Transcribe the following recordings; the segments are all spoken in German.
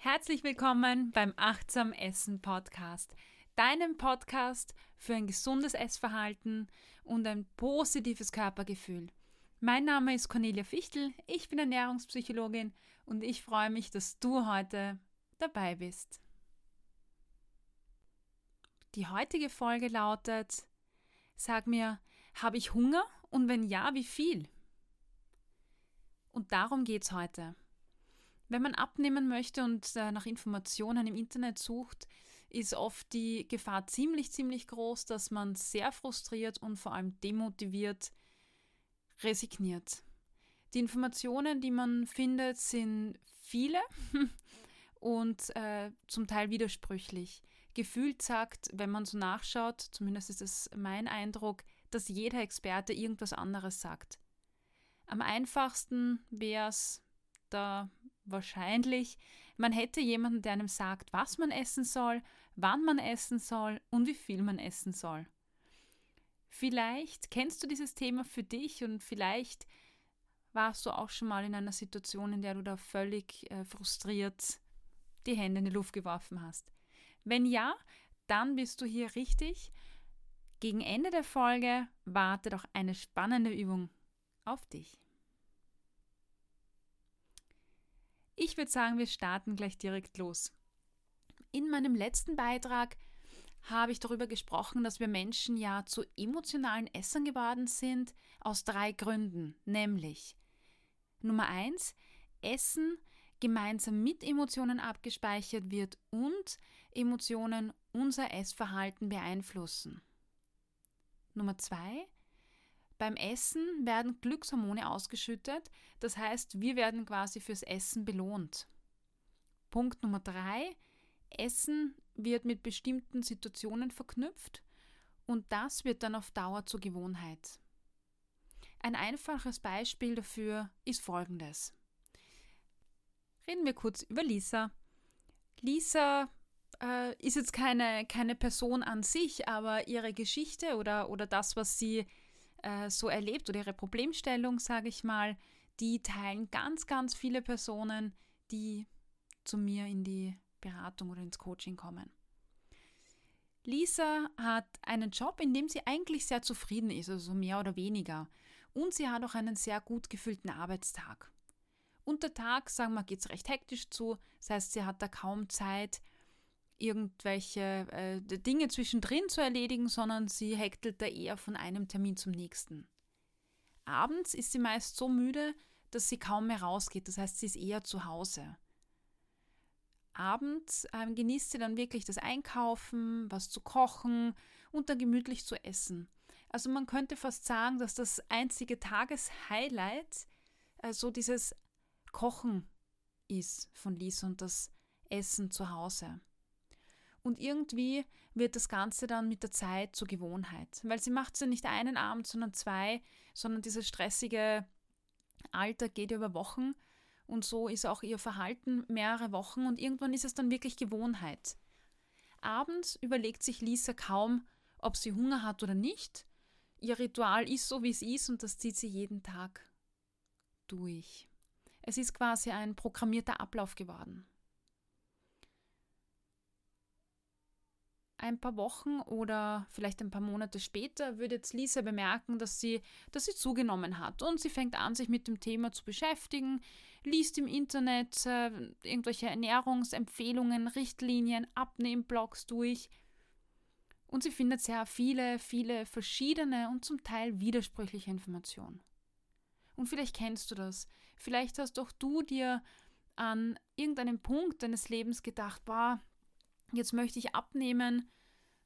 Herzlich willkommen beim Achtsam Essen Podcast, deinem Podcast für ein gesundes Essverhalten und ein positives Körpergefühl. Mein Name ist Cornelia Fichtel, ich bin Ernährungspsychologin und ich freue mich, dass du heute dabei bist. Die heutige Folge lautet: Sag mir, habe ich Hunger und wenn ja, wie viel? Und darum geht es heute. Wenn man abnehmen möchte und äh, nach Informationen im Internet sucht, ist oft die Gefahr ziemlich, ziemlich groß, dass man sehr frustriert und vor allem demotiviert resigniert. Die Informationen, die man findet, sind viele und äh, zum Teil widersprüchlich. Gefühlt sagt, wenn man so nachschaut, zumindest ist es mein Eindruck, dass jeder Experte irgendwas anderes sagt. Am einfachsten wäre es, da wahrscheinlich, man hätte jemanden, der einem sagt, was man essen soll, wann man essen soll und wie viel man essen soll. Vielleicht kennst du dieses Thema für dich und vielleicht warst du auch schon mal in einer Situation, in der du da völlig äh, frustriert die Hände in die Luft geworfen hast. Wenn ja, dann bist du hier richtig. Gegen Ende der Folge wartet auch eine spannende Übung auf dich. Ich würde sagen, wir starten gleich direkt los. In meinem letzten Beitrag habe ich darüber gesprochen, dass wir Menschen ja zu emotionalen Essern geworden sind, aus drei Gründen. Nämlich Nummer eins, Essen gemeinsam mit Emotionen abgespeichert wird und Emotionen unser Essverhalten beeinflussen. Nummer zwei, beim Essen werden Glückshormone ausgeschüttet, das heißt, wir werden quasi fürs Essen belohnt. Punkt Nummer drei, Essen wird mit bestimmten Situationen verknüpft und das wird dann auf Dauer zur Gewohnheit. Ein einfaches Beispiel dafür ist folgendes. Reden wir kurz über Lisa. Lisa äh, ist jetzt keine, keine Person an sich, aber ihre Geschichte oder, oder das, was sie äh, so erlebt oder ihre Problemstellung, sage ich mal, die teilen ganz, ganz viele Personen, die zu mir in die Beratung oder ins Coaching kommen. Lisa hat einen Job, in dem sie eigentlich sehr zufrieden ist, also mehr oder weniger. Und sie hat auch einen sehr gut gefüllten Arbeitstag. Unter Tag, sagen wir, geht es recht hektisch zu. Das heißt, sie hat da kaum Zeit, irgendwelche äh, Dinge zwischendrin zu erledigen, sondern sie hektelt da eher von einem Termin zum nächsten. Abends ist sie meist so müde, dass sie kaum mehr rausgeht, das heißt, sie ist eher zu Hause. Abends ähm, genießt sie dann wirklich das Einkaufen, was zu kochen und dann gemütlich zu essen. Also man könnte fast sagen, dass das einzige Tageshighlight äh, so dieses Kochen ist von Lisa und das Essen zu Hause. Und irgendwie wird das Ganze dann mit der Zeit zur Gewohnheit. Weil sie macht es ja nicht einen Abend, sondern zwei, sondern dieses stressige Alter geht über Wochen. Und so ist auch ihr Verhalten mehrere Wochen und irgendwann ist es dann wirklich Gewohnheit. Abends überlegt sich Lisa kaum, ob sie Hunger hat oder nicht. Ihr Ritual ist so, wie es ist und das zieht sie jeden Tag durch. Es ist quasi ein programmierter Ablauf geworden. Ein paar Wochen oder vielleicht ein paar Monate später würde jetzt Lisa bemerken, dass sie, dass sie zugenommen hat und sie fängt an, sich mit dem Thema zu beschäftigen, liest im Internet äh, irgendwelche Ernährungsempfehlungen, Richtlinien, Abnehmblogs durch und sie findet sehr viele, viele verschiedene und zum Teil widersprüchliche Informationen. Und vielleicht kennst du das. Vielleicht hast auch du dir an irgendeinem Punkt deines Lebens gedacht, boah, jetzt möchte ich abnehmen,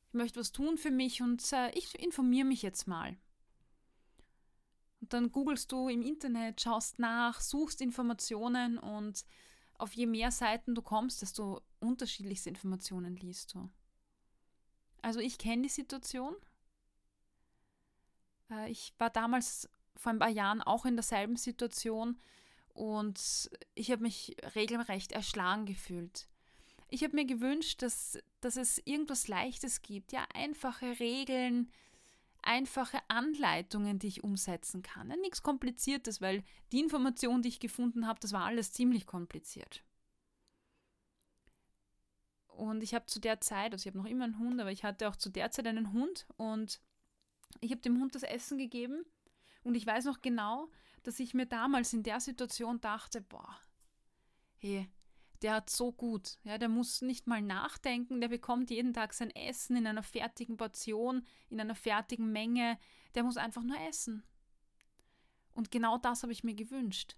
ich möchte was tun für mich und äh, ich informiere mich jetzt mal. Und dann googelst du im Internet, schaust nach, suchst Informationen und auf je mehr Seiten du kommst, desto unterschiedlichste Informationen liest du. Also ich kenne die Situation. Äh, ich war damals vor ein paar Jahren auch in derselben Situation und ich habe mich regelrecht erschlagen gefühlt. Ich habe mir gewünscht, dass, dass es irgendwas Leichtes gibt, ja, einfache Regeln, einfache Anleitungen, die ich umsetzen kann. Ja, nichts Kompliziertes, weil die Information, die ich gefunden habe, das war alles ziemlich kompliziert. Und ich habe zu der Zeit, also ich habe noch immer einen Hund, aber ich hatte auch zu der Zeit einen Hund und ich habe dem Hund das Essen gegeben und ich weiß noch genau, dass ich mir damals in der Situation dachte, boah, hey, der hat so gut, ja, der muss nicht mal nachdenken, der bekommt jeden Tag sein Essen in einer fertigen Portion, in einer fertigen Menge, der muss einfach nur essen. Und genau das habe ich mir gewünscht.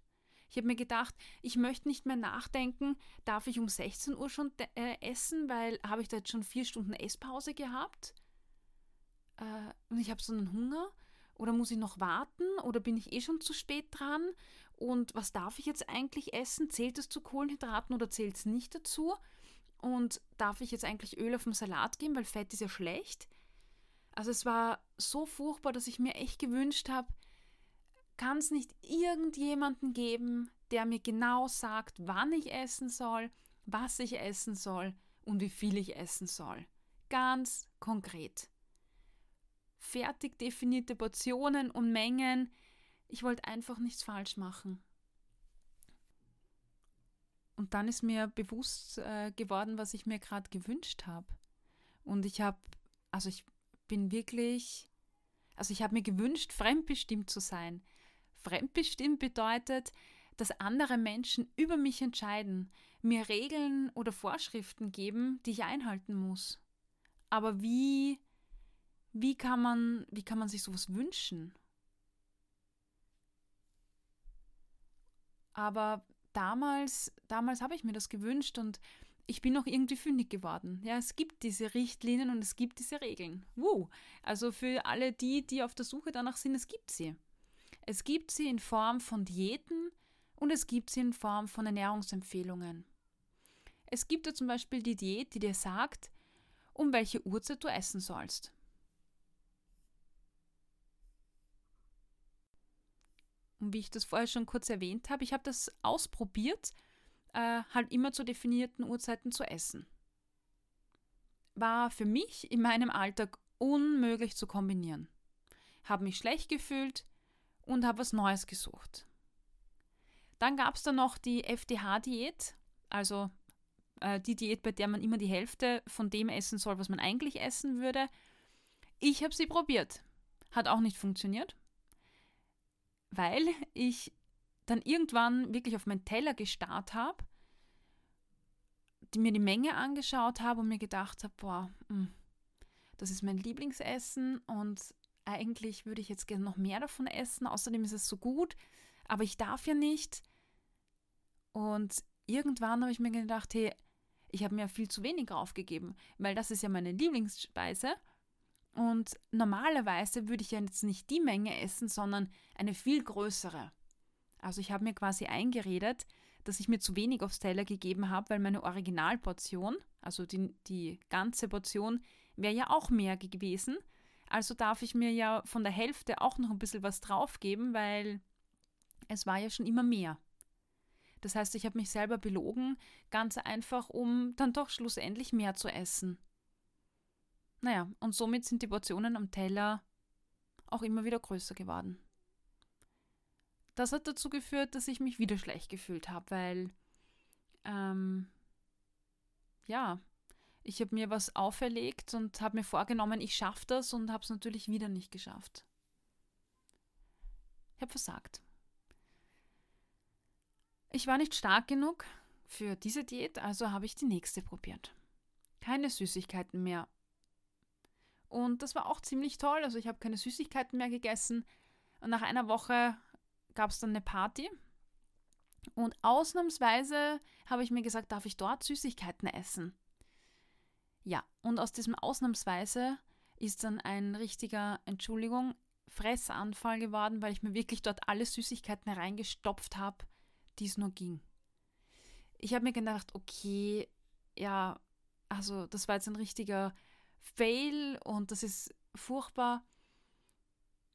Ich habe mir gedacht, ich möchte nicht mehr nachdenken, darf ich um 16 Uhr schon äh, essen, weil habe ich da jetzt schon vier Stunden Esspause gehabt? Äh, und ich habe so einen Hunger oder muss ich noch warten? Oder bin ich eh schon zu spät dran? Und was darf ich jetzt eigentlich essen? Zählt es zu Kohlenhydraten oder zählt es nicht dazu? Und darf ich jetzt eigentlich Öl auf dem Salat geben, weil Fett ist ja schlecht? Also es war so furchtbar, dass ich mir echt gewünscht habe, kann es nicht irgendjemanden geben, der mir genau sagt, wann ich essen soll, was ich essen soll und wie viel ich essen soll. Ganz konkret fertig definierte Portionen und Mengen. Ich wollte einfach nichts falsch machen. Und dann ist mir bewusst äh, geworden, was ich mir gerade gewünscht habe. Und ich habe, also ich bin wirklich, also ich habe mir gewünscht, fremdbestimmt zu sein. Fremdbestimmt bedeutet, dass andere Menschen über mich entscheiden, mir Regeln oder Vorschriften geben, die ich einhalten muss. Aber wie wie kann man, wie kann man sich sowas wünschen? Aber damals, damals habe ich mir das gewünscht und ich bin auch irgendwie fündig geworden. Ja, es gibt diese Richtlinien und es gibt diese Regeln. Wow. Also für alle die, die auf der Suche danach sind, es gibt sie. Es gibt sie in Form von Diäten und es gibt sie in Form von Ernährungsempfehlungen. Es gibt ja zum Beispiel die Diät, die dir sagt, um welche Uhrzeit du essen sollst. Und wie ich das vorher schon kurz erwähnt habe, ich habe das ausprobiert, äh, halt immer zu definierten Uhrzeiten zu essen. War für mich in meinem Alltag unmöglich zu kombinieren. Habe mich schlecht gefühlt und habe was Neues gesucht. Dann gab es da noch die FDH-Diät, also äh, die Diät, bei der man immer die Hälfte von dem essen soll, was man eigentlich essen würde. Ich habe sie probiert. Hat auch nicht funktioniert weil ich dann irgendwann wirklich auf meinen Teller gestarrt habe, mir die Menge angeschaut habe und mir gedacht habe, boah, hm, das ist mein Lieblingsessen und eigentlich würde ich jetzt gerne noch mehr davon essen. Außerdem ist es so gut, aber ich darf ja nicht. Und irgendwann habe ich mir gedacht, hey, ich habe mir viel zu wenig aufgegeben, weil das ist ja meine Lieblingsspeise und normalerweise würde ich ja jetzt nicht die Menge essen, sondern eine viel größere. Also ich habe mir quasi eingeredet, dass ich mir zu wenig aufs Teller gegeben habe, weil meine Originalportion, also die, die ganze Portion, wäre ja auch mehr gewesen. Also darf ich mir ja von der Hälfte auch noch ein bisschen was draufgeben, weil es war ja schon immer mehr. Das heißt, ich habe mich selber belogen, ganz einfach, um dann doch schlussendlich mehr zu essen. Naja, und somit sind die Portionen am Teller auch immer wieder größer geworden. Das hat dazu geführt, dass ich mich wieder schlecht gefühlt habe, weil, ähm, ja, ich habe mir was auferlegt und habe mir vorgenommen, ich schaffe das und habe es natürlich wieder nicht geschafft. Ich habe versagt. Ich war nicht stark genug für diese Diät, also habe ich die nächste probiert. Keine Süßigkeiten mehr, und das war auch ziemlich toll. Also ich habe keine Süßigkeiten mehr gegessen. Und nach einer Woche gab es dann eine Party. Und ausnahmsweise habe ich mir gesagt, darf ich dort Süßigkeiten essen? Ja, und aus diesem ausnahmsweise ist dann ein richtiger, Entschuldigung, Fressanfall geworden, weil ich mir wirklich dort alle Süßigkeiten hereingestopft habe, die es nur ging. Ich habe mir gedacht, okay, ja, also das war jetzt ein richtiger Fail und das ist furchtbar.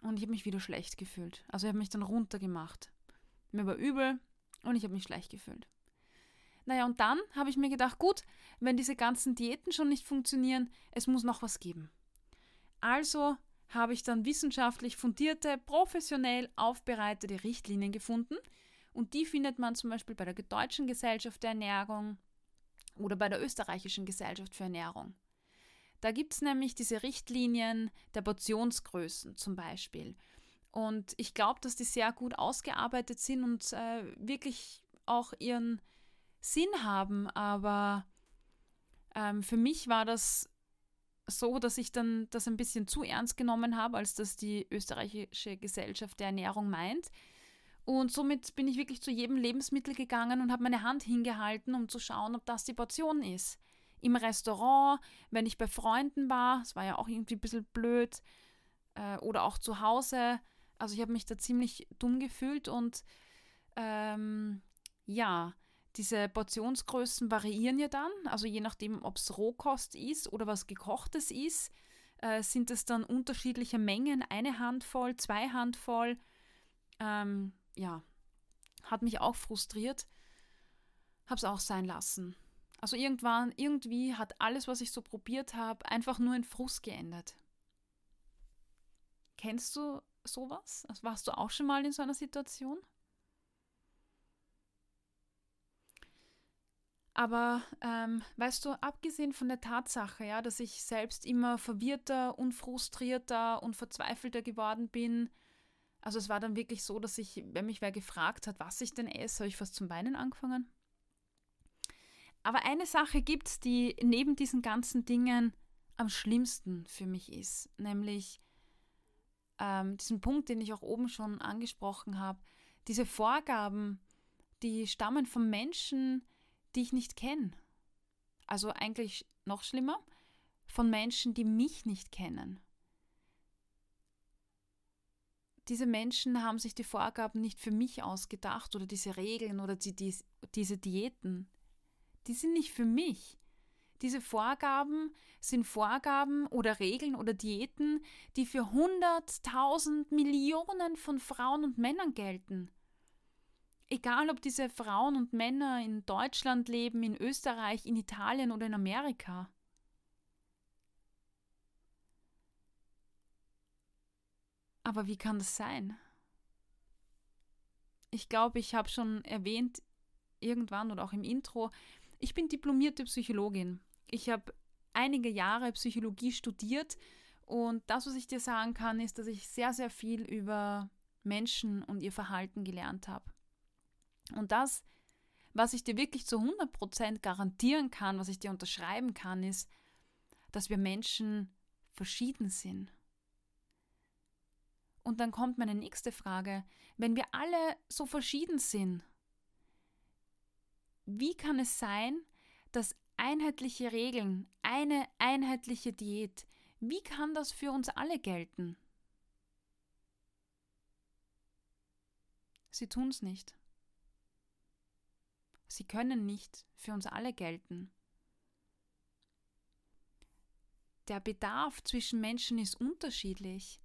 Und ich habe mich wieder schlecht gefühlt. Also ich habe mich dann runtergemacht. Mir war übel und ich habe mich schlecht gefühlt. Naja, und dann habe ich mir gedacht, gut, wenn diese ganzen Diäten schon nicht funktionieren, es muss noch was geben. Also habe ich dann wissenschaftlich fundierte, professionell aufbereitete Richtlinien gefunden. Und die findet man zum Beispiel bei der Deutschen Gesellschaft der Ernährung oder bei der österreichischen Gesellschaft für Ernährung. Da gibt es nämlich diese Richtlinien der Portionsgrößen zum Beispiel. Und ich glaube, dass die sehr gut ausgearbeitet sind und äh, wirklich auch ihren Sinn haben. Aber ähm, für mich war das so, dass ich dann das ein bisschen zu ernst genommen habe, als das die österreichische Gesellschaft der Ernährung meint. Und somit bin ich wirklich zu jedem Lebensmittel gegangen und habe meine Hand hingehalten, um zu schauen, ob das die Portion ist. Im Restaurant, wenn ich bei Freunden war, das war ja auch irgendwie ein bisschen blöd, äh, oder auch zu Hause. Also ich habe mich da ziemlich dumm gefühlt und ähm, ja, diese Portionsgrößen variieren ja dann, also je nachdem, ob es Rohkost ist oder was gekochtes ist, äh, sind es dann unterschiedliche Mengen, eine Handvoll, zwei Handvoll. Ähm, ja, hat mich auch frustriert, habe es auch sein lassen. Also irgendwann, irgendwie hat alles, was ich so probiert habe, einfach nur in Frust geendet. Kennst du sowas? Also warst du auch schon mal in so einer Situation? Aber ähm, weißt du, abgesehen von der Tatsache, ja, dass ich selbst immer verwirrter und frustrierter und verzweifelter geworden bin, also es war dann wirklich so, dass ich, wenn mich wer gefragt hat, was ich denn esse, habe ich fast zum Weinen angefangen. Aber eine Sache gibt es, die neben diesen ganzen Dingen am schlimmsten für mich ist, nämlich ähm, diesen Punkt, den ich auch oben schon angesprochen habe, diese Vorgaben, die stammen von Menschen, die ich nicht kenne. Also eigentlich noch schlimmer, von Menschen, die mich nicht kennen. Diese Menschen haben sich die Vorgaben nicht für mich ausgedacht oder diese Regeln oder die, die, diese Diäten. Die sind nicht für mich. Diese Vorgaben sind Vorgaben oder Regeln oder Diäten, die für hunderttausend Millionen von Frauen und Männern gelten. Egal, ob diese Frauen und Männer in Deutschland leben, in Österreich, in Italien oder in Amerika. Aber wie kann das sein? Ich glaube, ich habe schon erwähnt, irgendwann oder auch im Intro, ich bin diplomierte Psychologin. Ich habe einige Jahre Psychologie studiert und das, was ich dir sagen kann, ist, dass ich sehr, sehr viel über Menschen und ihr Verhalten gelernt habe. Und das, was ich dir wirklich zu 100% garantieren kann, was ich dir unterschreiben kann, ist, dass wir Menschen verschieden sind. Und dann kommt meine nächste Frage, wenn wir alle so verschieden sind, wie kann es sein, dass einheitliche Regeln, eine einheitliche Diät, wie kann das für uns alle gelten? Sie tun es nicht. Sie können nicht für uns alle gelten. Der Bedarf zwischen Menschen ist unterschiedlich.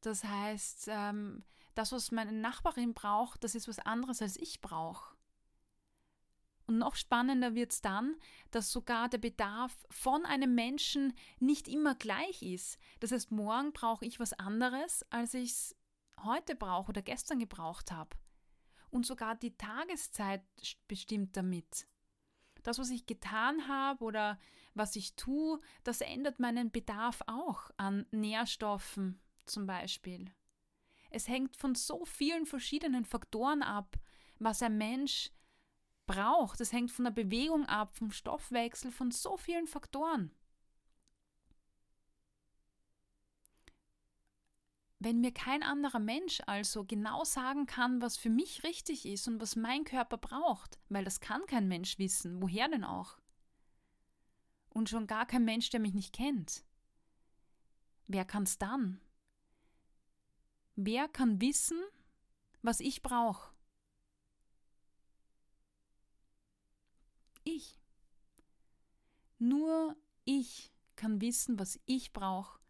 Das heißt, ähm, das, was meine Nachbarin braucht, das ist was anderes, als ich brauche. Und noch spannender wird es dann, dass sogar der Bedarf von einem Menschen nicht immer gleich ist. Das heißt, morgen brauche ich was anderes, als ich es heute brauche oder gestern gebraucht habe und sogar die Tageszeit bestimmt damit. Das, was ich getan habe oder was ich tue, das ändert meinen Bedarf auch an Nährstoffen zum Beispiel. Es hängt von so vielen verschiedenen Faktoren ab, was ein Mensch braucht. Es hängt von der Bewegung ab, vom Stoffwechsel, von so vielen Faktoren. Wenn mir kein anderer Mensch also genau sagen kann, was für mich richtig ist und was mein Körper braucht, weil das kann kein Mensch wissen, woher denn auch? Und schon gar kein Mensch, der mich nicht kennt. Wer kann's dann? Wer kann wissen, was ich brauche? Ich. Nur ich kann wissen, was ich brauche.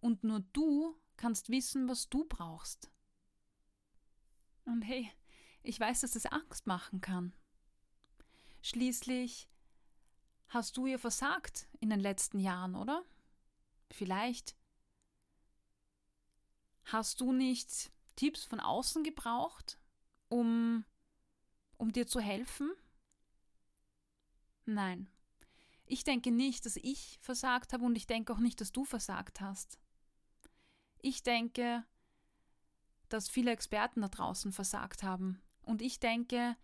Und nur du kannst wissen, was du brauchst. Und hey, ich weiß, dass es Angst machen kann. Schließlich hast du ihr versagt in den letzten Jahren, oder? Vielleicht hast du nicht Tipps von außen gebraucht, um, um dir zu helfen? Nein. Ich denke nicht, dass ich versagt habe und ich denke auch nicht, dass du versagt hast. Ich denke, dass viele Experten da draußen versagt haben. Und ich denke,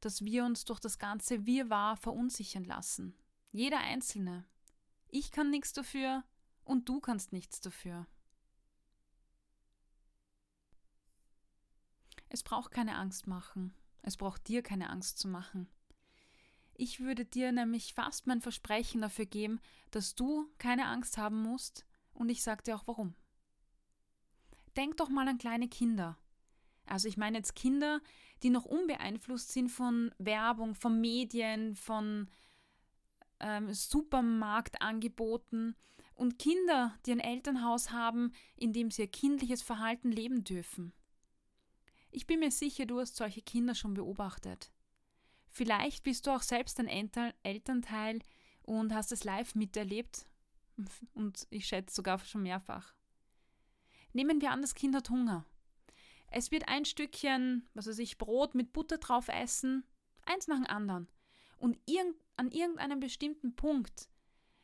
dass wir uns durch das ganze Wirrwarr verunsichern lassen. Jeder Einzelne. Ich kann nichts dafür und du kannst nichts dafür. Es braucht keine Angst machen. Es braucht dir keine Angst zu machen. Ich würde dir nämlich fast mein Versprechen dafür geben, dass du keine Angst haben musst, und ich sage dir auch warum. Denk doch mal an kleine Kinder. Also ich meine jetzt Kinder, die noch unbeeinflusst sind von Werbung, von Medien, von ähm, Supermarktangeboten und Kinder, die ein Elternhaus haben, in dem sie ihr kindliches Verhalten leben dürfen. Ich bin mir sicher, du hast solche Kinder schon beobachtet. Vielleicht bist du auch selbst ein Elternteil und hast es live miterlebt und ich schätze sogar schon mehrfach. Nehmen wir an, das Kind hat Hunger. Es wird ein Stückchen, was weiß ich, Brot mit Butter drauf essen, eins nach dem anderen. Und irg an irgendeinem bestimmten Punkt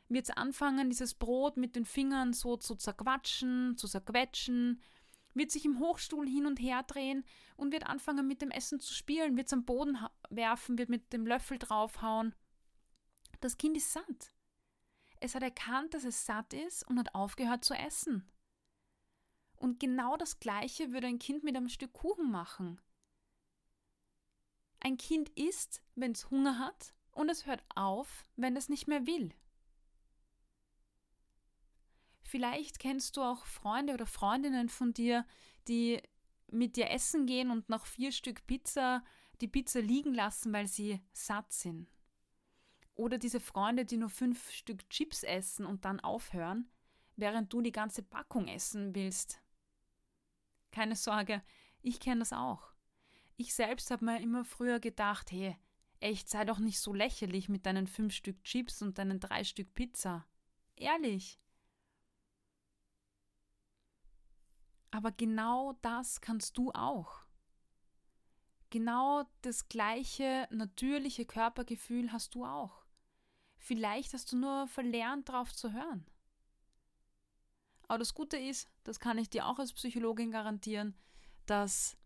wird es anfangen, dieses Brot mit den Fingern so zu zerquatschen, zu zerquetschen, wird sich im Hochstuhl hin und her drehen und wird anfangen mit dem Essen zu spielen, wird es am Boden werfen, wird mit dem Löffel draufhauen. Das Kind ist satt. Es hat erkannt, dass es satt ist und hat aufgehört zu essen. Und genau das Gleiche würde ein Kind mit einem Stück Kuchen machen. Ein Kind isst, wenn es Hunger hat, und es hört auf, wenn es nicht mehr will. Vielleicht kennst du auch Freunde oder Freundinnen von dir, die mit dir essen gehen und nach vier Stück Pizza die Pizza liegen lassen, weil sie satt sind. Oder diese Freunde, die nur fünf Stück Chips essen und dann aufhören, während du die ganze Packung essen willst. Keine Sorge, ich kenne das auch. Ich selbst habe mir immer früher gedacht, hey, echt, sei doch nicht so lächerlich mit deinen fünf Stück Chips und deinen drei Stück Pizza. Ehrlich. Aber genau das kannst du auch. Genau das gleiche natürliche Körpergefühl hast du auch. Vielleicht hast du nur verlernt, darauf zu hören. Aber das Gute ist, das kann ich dir auch als Psychologin garantieren, dass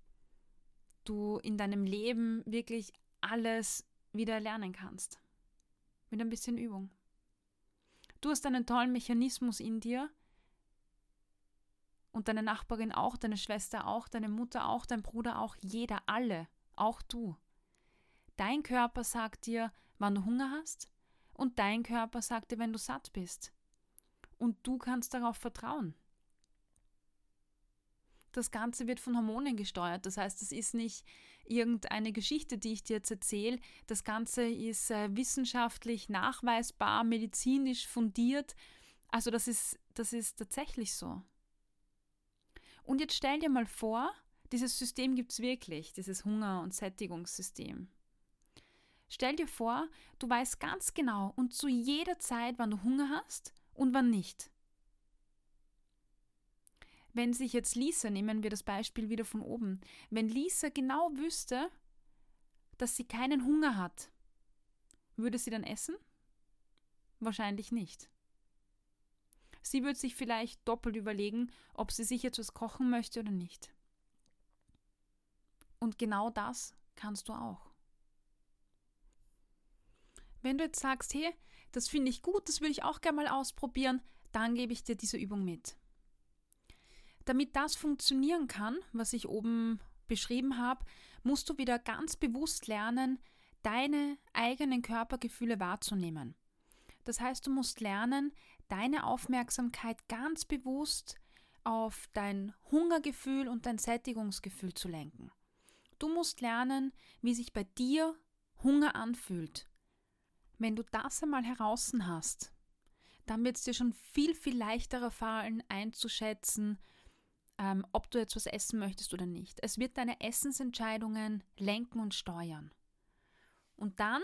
du in deinem Leben wirklich alles wieder lernen kannst. Mit ein bisschen Übung. Du hast einen tollen Mechanismus in dir und deine Nachbarin auch, deine Schwester auch, deine Mutter auch, dein Bruder auch, jeder, alle, auch du. Dein Körper sagt dir, wann du Hunger hast und dein Körper sagt dir, wenn du satt bist und du kannst darauf vertrauen. Das Ganze wird von Hormonen gesteuert. Das heißt, es ist nicht irgendeine Geschichte, die ich dir jetzt erzähle. Das Ganze ist äh, wissenschaftlich nachweisbar, medizinisch fundiert. Also das ist, das ist tatsächlich so. Und jetzt stell dir mal vor, dieses System gibt es wirklich, dieses Hunger- und Sättigungssystem. Stell dir vor, du weißt ganz genau und zu jeder Zeit, wann du Hunger hast und wann nicht. Wenn sich jetzt Lisa, nehmen wir das Beispiel wieder von oben, wenn Lisa genau wüsste, dass sie keinen Hunger hat, würde sie dann essen? Wahrscheinlich nicht. Sie würde sich vielleicht doppelt überlegen, ob sie sich jetzt was kochen möchte oder nicht. Und genau das kannst du auch. Wenn du jetzt sagst, hey, das finde ich gut, das würde ich auch gerne mal ausprobieren, dann gebe ich dir diese Übung mit. Damit das funktionieren kann, was ich oben beschrieben habe, musst du wieder ganz bewusst lernen, deine eigenen Körpergefühle wahrzunehmen. Das heißt, du musst lernen, deine Aufmerksamkeit ganz bewusst auf dein Hungergefühl und dein Sättigungsgefühl zu lenken. Du musst lernen, wie sich bei dir Hunger anfühlt wenn du das einmal heraus hast, dann wird es dir schon viel, viel leichterer fallen, einzuschätzen, ähm, ob du jetzt was essen möchtest oder nicht. Es wird deine Essensentscheidungen lenken und steuern. Und dann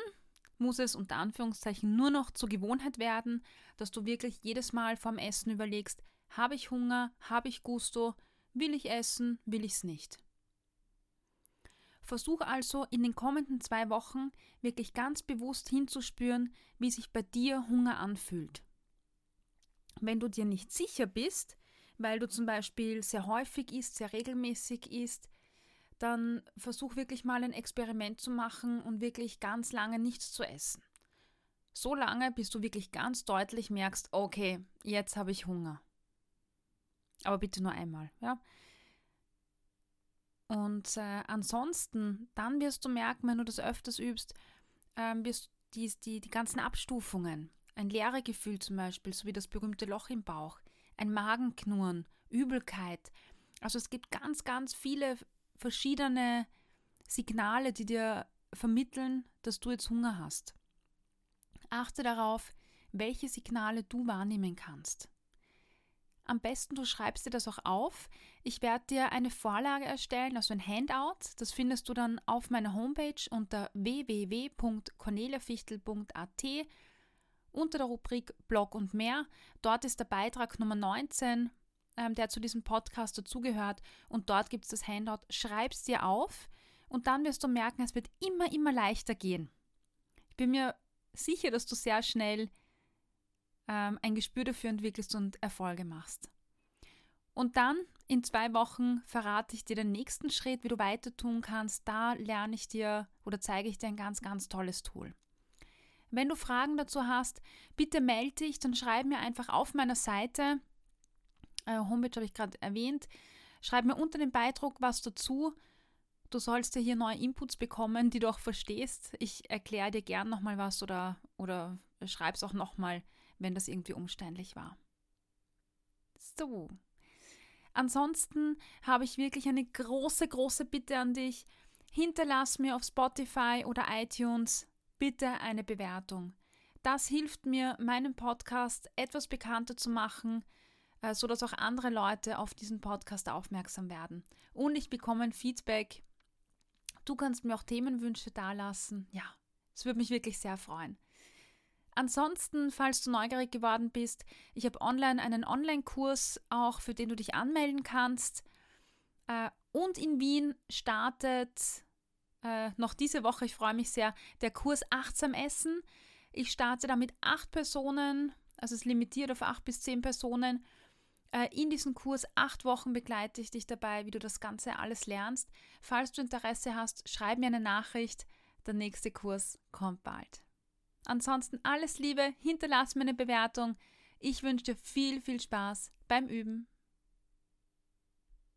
muss es unter Anführungszeichen nur noch zur Gewohnheit werden, dass du wirklich jedes Mal vorm Essen überlegst, habe ich Hunger, habe ich Gusto, will ich essen, will ich es nicht. Versuch also in den kommenden zwei Wochen wirklich ganz bewusst hinzuspüren, wie sich bei dir Hunger anfühlt. Wenn du dir nicht sicher bist, weil du zum Beispiel sehr häufig isst, sehr regelmäßig isst, dann versuch wirklich mal ein Experiment zu machen und wirklich ganz lange nichts zu essen. So lange, bis du wirklich ganz deutlich merkst, okay, jetzt habe ich Hunger. Aber bitte nur einmal, ja. Und äh, ansonsten, dann wirst du merken, wenn du das öfters übst, ähm, wirst die, die, die ganzen Abstufungen, ein Leeregefühl zum Beispiel, so wie das berühmte Loch im Bauch, ein Magenknurren, Übelkeit. Also es gibt ganz, ganz viele verschiedene Signale, die dir vermitteln, dass du jetzt Hunger hast. Achte darauf, welche Signale du wahrnehmen kannst. Am besten du schreibst dir das auch auf. Ich werde dir eine Vorlage erstellen, also ein Handout. Das findest du dann auf meiner Homepage unter www.corneliafichtel.at unter der Rubrik Blog und mehr. Dort ist der Beitrag Nummer 19, ähm, der zu diesem Podcast dazugehört. Und dort gibt es das Handout. Schreib es dir auf und dann wirst du merken, es wird immer, immer leichter gehen. Ich bin mir sicher, dass du sehr schnell ähm, ein Gespür dafür entwickelst und Erfolge machst. Und dann in zwei Wochen verrate ich dir den nächsten Schritt, wie du weiter tun kannst. Da lerne ich dir oder zeige ich dir ein ganz, ganz tolles Tool. Wenn du Fragen dazu hast, bitte melde dich, dann schreib mir einfach auf meiner Seite, äh, Homepage habe ich gerade erwähnt, schreib mir unter dem Beitrag was dazu. Du sollst ja hier neue Inputs bekommen, die du auch verstehst. Ich erkläre dir gern nochmal was oder, oder es auch nochmal wenn das irgendwie umständlich war. So. Ansonsten habe ich wirklich eine große, große Bitte an dich. Hinterlass mir auf Spotify oder iTunes bitte eine Bewertung. Das hilft mir, meinen Podcast etwas bekannter zu machen, äh, sodass auch andere Leute auf diesen Podcast aufmerksam werden. Und ich bekomme ein Feedback. Du kannst mir auch Themenwünsche dalassen. Ja, es würde mich wirklich sehr freuen. Ansonsten, falls du neugierig geworden bist, ich habe online einen Online-Kurs auch, für den du dich anmelden kannst. Äh, und in Wien startet äh, noch diese Woche, ich freue mich sehr, der Kurs Achtsam Essen. Ich starte da mit acht Personen, also es limitiert auf acht bis zehn Personen. Äh, in diesem Kurs acht Wochen begleite ich dich dabei, wie du das Ganze alles lernst. Falls du Interesse hast, schreib mir eine Nachricht. Der nächste Kurs kommt bald. Ansonsten alles Liebe, hinterlass mir eine Bewertung. Ich wünsche dir viel, viel Spaß beim Üben.